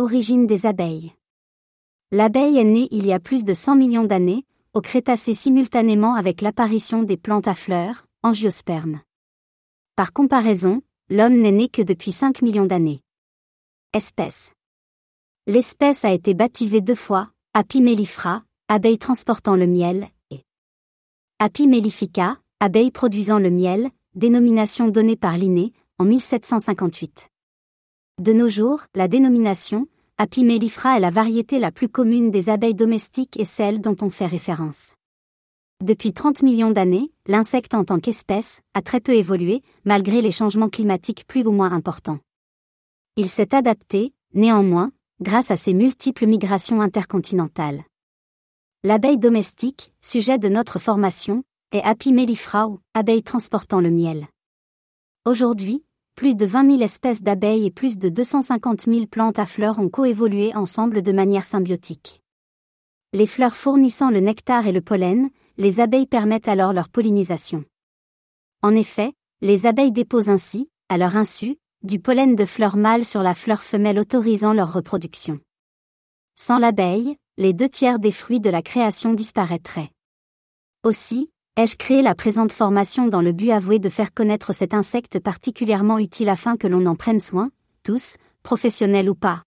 Origine des abeilles. L'abeille est née il y a plus de 100 millions d'années, au Crétacé simultanément avec l'apparition des plantes à fleurs, angiospermes. Par comparaison, l'homme n'est né que depuis 5 millions d'années. Espèce. L'espèce a été baptisée deux fois, Apimellifera, abeille transportant le miel, et Apimellifica, abeille produisant le miel, dénomination donnée par Linné, en 1758. De nos jours, la dénomination, Apimellifera est la variété la plus commune des abeilles domestiques et celle dont on fait référence. Depuis 30 millions d'années, l'insecte en tant qu'espèce a très peu évolué, malgré les changements climatiques plus ou moins importants. Il s'est adapté, néanmoins, grâce à ses multiples migrations intercontinentales. L'abeille domestique, sujet de notre formation, est Apimellifera ou abeille transportant le miel. Aujourd'hui, plus de 20 000 espèces d'abeilles et plus de 250 000 plantes à fleurs ont coévolué ensemble de manière symbiotique. Les fleurs fournissant le nectar et le pollen, les abeilles permettent alors leur pollinisation. En effet, les abeilles déposent ainsi, à leur insu, du pollen de fleurs mâles sur la fleur femelle autorisant leur reproduction. Sans l'abeille, les deux tiers des fruits de la création disparaîtraient. Aussi, Ai-je créé la présente formation dans le but avoué de faire connaître cet insecte particulièrement utile afin que l'on en prenne soin, tous, professionnels ou pas?